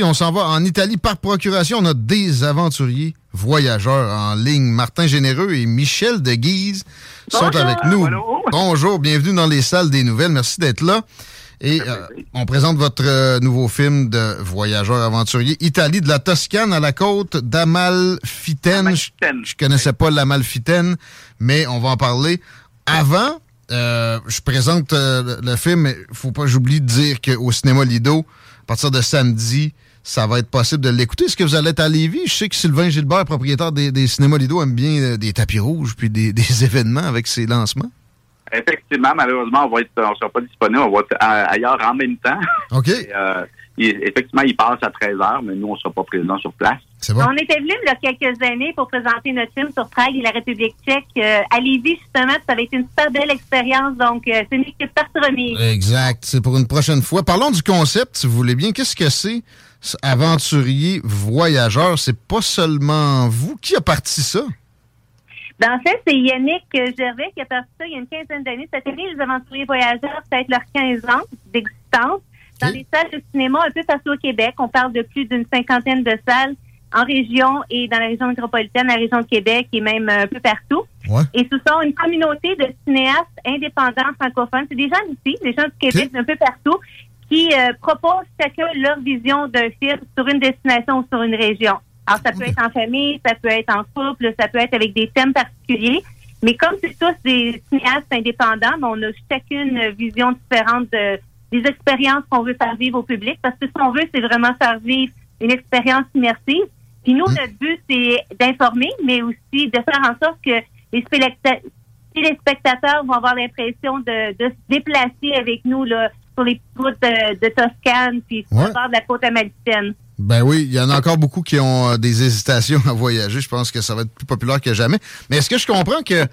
on s'en va en Italie par procuration. On a des aventuriers voyageurs en ligne. Martin Généreux et Michel de Guise sont Bonjour. avec nous. Bonjour, bienvenue dans les salles des nouvelles. Merci d'être là. Et euh, on présente votre euh, nouveau film de voyageurs aventuriers. Italie, de la Toscane à la côte d'Amalfitaine. Je, je connaissais pas l'Amalfitaine, mais on va en parler. Avant, euh, je présente euh, le le film. mais faut pas que j'oublie de dire qu'au cinéma Lido, à partir de samedi, ça va être possible de l'écouter. Est-ce que vous allez être à Lévis? Je sais que Sylvain Gilbert, propriétaire des, des cinémas Lido, aime bien euh, des tapis rouges puis des, des événements avec ses lancements. Effectivement, malheureusement, on va être, on sera pas disponible, on va être ailleurs en même temps. OK? Et, euh, il- effectivement, il passe à 13 heures, mais nous, on sera pas présents sur place. C'est bon? On était venu il y a quelques années pour présenter notre film sur Prague et la République tchèque euh, à Lévis, justement. Ça avait été une super belle expérience. Donc, euh, c'est une équipe partie remise. Exact. C'est pour une prochaine fois. Parlons du concept, si vous voulez bien. Qu'est-ce que c'est, ce aventurier voyageur? C'est pas seulement vous qui a parti ça? Ben, en fait, c'est Yannick Gervais qui a parti ça il y a une quinzaine d'années. Cette année, les aventuriers voyageurs, ça va être leurs 15 ans d'existence. Dans les salles de cinéma un peu partout au Québec, on parle de plus d'une cinquantaine de salles en région et dans la région métropolitaine, la région de Québec et même un peu partout. Ouais. Et ce sont une communauté de cinéastes indépendants francophones. C'est des gens d'ici, des gens du Québec, Ok. d'un peu partout, qui euh, proposent chacun leur vision d'un film sur une destination ou sur une région. Alors, ça peut être en famille, ça peut être en couple, ça peut être avec des thèmes particuliers. Mais comme c'est tous des cinéastes indépendants, ben, on a chacune une vision différente de, des expériences qu'on veut faire vivre au public. Parce que ce qu'on veut, c'est vraiment faire vivre une expérience immersive. Puis nous, notre but, c'est d'informer, mais aussi de faire en sorte que les specta- les spectateurs vont avoir l'impression de, de se déplacer avec nous là, sur les routes de, de Toscane, puis sur Ouais. le bord de la côte amalfitaine. Ben oui, il y en a encore beaucoup qui ont euh, des hésitations à voyager. Je pense que ça va être plus populaire que jamais. Mais est-ce que je comprends que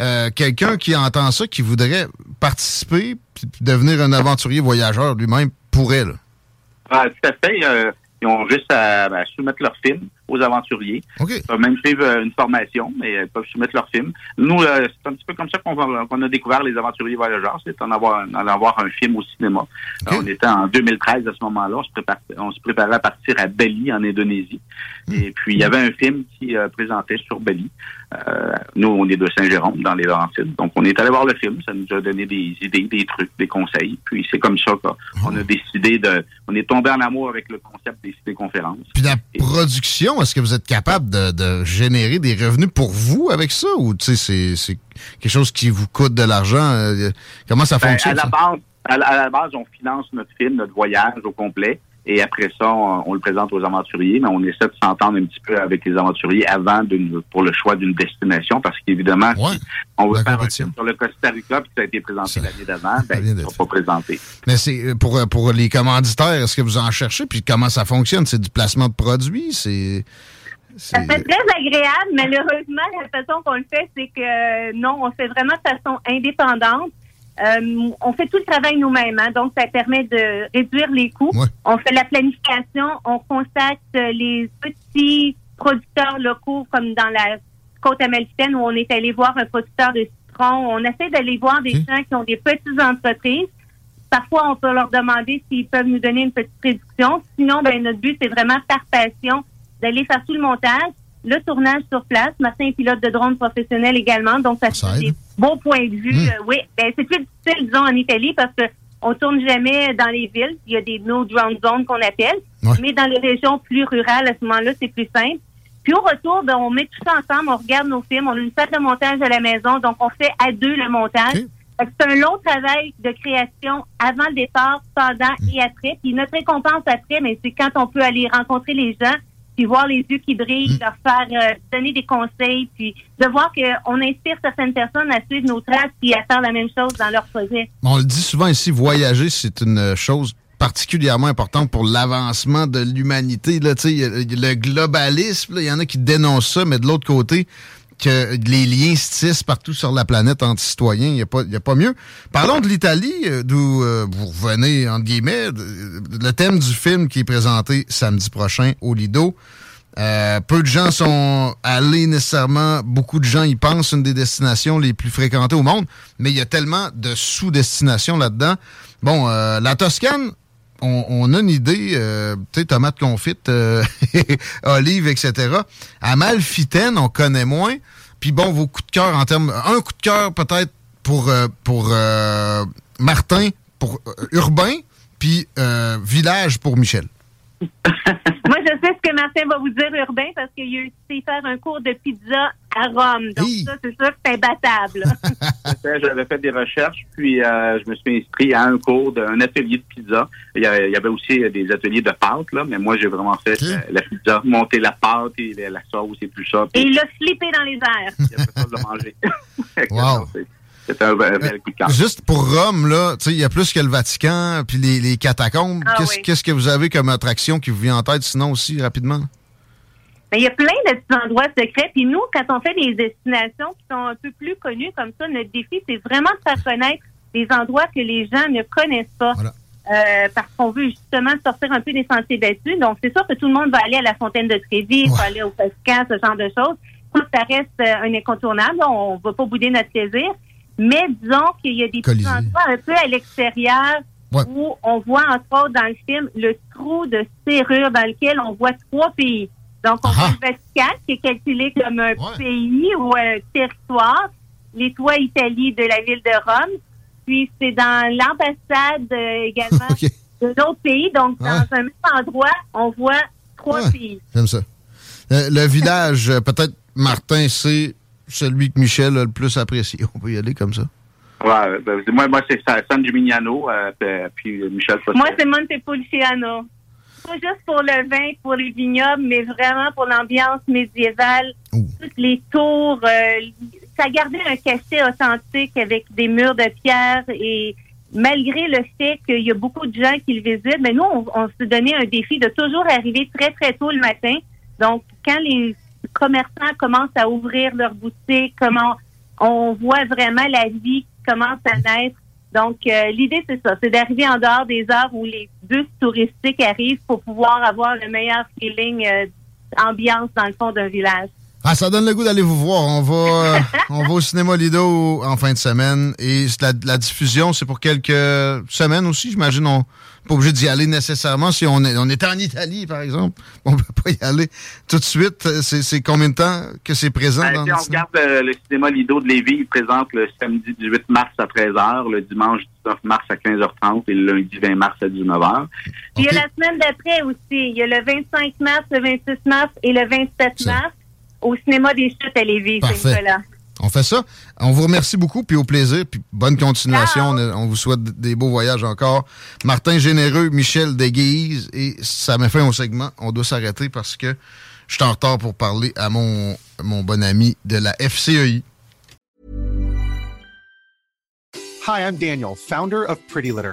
euh, quelqu'un qui entend ça, qui voudrait participer puis devenir un aventurier voyageur lui-même pourrait, là? Ah, tout à fait. euh, ils ont juste à ben, soumettre leur film aux aventuriers. Ils peuvent même suivre euh, une formation, mais euh, ils peuvent soumettre leur film. Nous, euh, c'est un petit peu comme ça qu'on a découvert les aventuriers voyageurs, c'est en avoir, en avoir un film au cinéma. On était en 2013 à ce moment-là, on se, prépare- on se préparait à partir à Bali, en Indonésie. Et puis, il y avait un film qui euh, présentait sur Bali. Euh, nous, on est de Saint-Jérôme, dans les Laurentides. Donc, on est allé voir le film. Ça nous a donné des idées, des trucs, des conseils. Puis, c'est comme ça qu'on a décidé de... On est tombé en amour avec le concept des cités-conférences. Puis la production, est-ce que vous êtes capable de, de générer des revenus pour vous avec ça? Ou c'est- c'est quelque chose qui vous coûte de l'argent? Euh, comment ça Ben, fonctionne? à, la ça? base, à, la, à la base, on finance notre film, notre voyage au complet. Et après ça, on, on le présente aux aventuriers, mais on essaie de s'entendre un petit peu avec les aventuriers avant pour le choix d'une destination, parce qu'évidemment, Ouais, si on veut la faire un film sur le Costa Rica, puis ça a été présenté l'année d'avant, ben, ils ne pas présentés. Mais c'est euh, pour, pour les commanditaires, est-ce que vous en cherchez? Puis comment ça fonctionne? C'est du placement de produits? C'est. Ça c'est- fait très agréable. Malheureusement, la façon qu'on le fait, c'est que euh, non, on le fait vraiment de façon indépendante. Euh, on fait tout le travail nous-mêmes, hein, donc ça permet de réduire les coûts. Ouais. On fait la planification, on contacte euh, les petits producteurs locaux, comme dans la côte amalfitaine où on est allé voir un producteur de citron. On essaie d'aller voir des gens qui ont des petites entreprises. Parfois, on peut leur demander s'ils peuvent nous donner une petite réduction. Sinon, ben, notre but, c'est vraiment par passion d'aller faire tout le montage, le tournage sur place. Martin est pilote de drone professionnel également, donc ça Ça fait des beaux points de vue. Mm. Euh, oui, ben, c'est plus difficile, disons, en Italie parce que On tourne jamais dans les villes. Il y a des no drone zones qu'on appelle. Ouais. Mais dans les régions plus rurales, à ce moment-là, c'est plus simple. Puis au retour, ben, on met tout ça ensemble, on regarde nos films, on a une salle de montage à la maison, donc on fait à deux le montage. C'est un long travail de création avant le départ, pendant et après. Puis notre récompense après, mais c'est quand on peut aller rencontrer les gens, puis voir les yeux qui brillent, leur faire euh, donner des conseils, puis de voir qu'on inspire certaines personnes à suivre nos traces puis à faire la même chose dans leur projet. On le dit souvent ici, voyager, c'est une chose particulièrement importante pour l'avancement de l'humanité. Le globalisme, il y en a qui dénoncent ça, mais de l'autre côté, que les liens se tissent partout sur la planète entre citoyens, il n'y a, pas- a pas mieux. Parlons de l'Italie, euh, d'où euh, vous revenez, entre guillemets, le thème du film qui est présenté samedi prochain au Lido. Euh, peu de gens sont allés nécessairement, beaucoup de gens y pensent, une des destinations les plus fréquentées au monde, mais il y a tellement de sous-destinations là-dedans. Bon, euh, la Toscane, on, a une idée, euh, tu sais, tomates confites, euh, olives, etc. Amalfitaine, on connaît moins. Puis bon, vos coups de cœur en termes... Un coup de cœur peut-être pour, euh, pour euh, Martin, pour euh, Urbain, puis Village pour Michel. Je sais ce que Martin va vous dire, Urbain, parce qu'il a essayé faire un cours de pizza à Rome. Donc Hi. ça, c'est sûr que c'est imbattable. J'avais fait des recherches, puis euh, je me suis inscrit à un cours d'un atelier de pizza. Il y, avait, il y avait aussi euh, des ateliers de pâtes, là, mais moi, j'ai vraiment fait euh, la pizza, monter la pâte et la, sauce et tout ça. Et il l'a flippé dans les airs. il a fait ça de le manger. Wow. C'est- C'était un bel bel coup de cœur. Juste pour Rome, là, tu sais, il y a plus que le Vatican, puis les, les catacombes. Ah Qu'est-ce oui. que vous avez comme attraction qui vous vient en tête, sinon aussi, rapidement? Mais il y a plein de petits endroits secrets. Puis nous, quand on fait des destinations qui sont un peu plus connues comme ça, notre défi, c'est vraiment de faire connaître des endroits que les gens ne connaissent pas. Voilà. Euh, parce qu'on veut justement sortir un peu des sentiers battus. Donc, c'est sûr que tout le monde va aller à la fontaine de Trévis, Ouais. va aller au Pascal, ce genre de choses. Ça, ça reste euh, un incontournable. On va pas bouder notre plaisir. Mais disons qu'il y a des petits endroits un peu à l'extérieur Ouais. où on voit, entre autres, dans le film, le trou de serrure dans lequel on voit trois pays. Donc, on Ah. voit le Vatican, qui est calculé comme un Ouais. pays ou un territoire, les trois Italie de la ville de Rome, puis c'est dans l'ambassade euh, également OK, de l'autre pays. Donc, dans Ouais. un même endroit, on voit trois pays. j'aime ça. Euh, le village, euh, peut-être, Martin, c'est celui que Michel a le plus apprécié. On peut y aller comme ça. Ouais, ben, moi, moi c'est San Gimignano, euh, puis, puis Michel Fossé. Moi, c'est Montepulciano. Pas juste pour le vin, pour les vignobles, mais vraiment pour l'ambiance médiévale. Ouh. Toutes les tours, euh, ça gardait un cachet authentique avec des murs de pierre et malgré le fait qu'il y a beaucoup de gens qui le visitent, mais nous, on, on se donnait un défi de toujours arriver très, très tôt le matin. Donc, quand les commerçants commencent à ouvrir leurs boutiques, comment on voit vraiment la vie qui commence à naître. Donc, euh, l'idée, c'est ça, c'est d'arriver en dehors des heures où les bus touristiques arrivent pour pouvoir avoir le meilleur feeling euh, ambiance dans le fond d'un village. Ah, ça donne le goût d'aller vous voir. On va, euh, on va au cinéma Lido en fin de semaine. Et la, la diffusion, c'est pour quelques semaines aussi, j'imagine. On n'est pas obligé d'y aller nécessairement. Si on est, on est en Italie, par exemple, on peut pas y aller tout de suite. C'est c'est combien de temps que c'est présent Ben, dans si le on cinéma? regarde euh, le cinéma Lido de Lévis, il présente le samedi 18 mars à 13h, le dimanche 19 mars à 15h30 et le lundi 20 mars à 19h. Puis il y a la semaine d'après aussi. Il y a le 25 mars, le 26 mars et le 27 Ça. mars au cinéma des Chutes à Lévis, Parfait. Saint-Nicolas. On fait ça. On vous remercie beaucoup, puis au plaisir, puis bonne continuation. On, on vous souhaite des beaux voyages encore. Martin Généreux, Michel Deguise, et ça met fin au segment. On doit s'arrêter parce que je suis en retard pour parler à mon, mon bon ami de la FCEI. Hi, I'm Daniel, founder of Pretty Litter.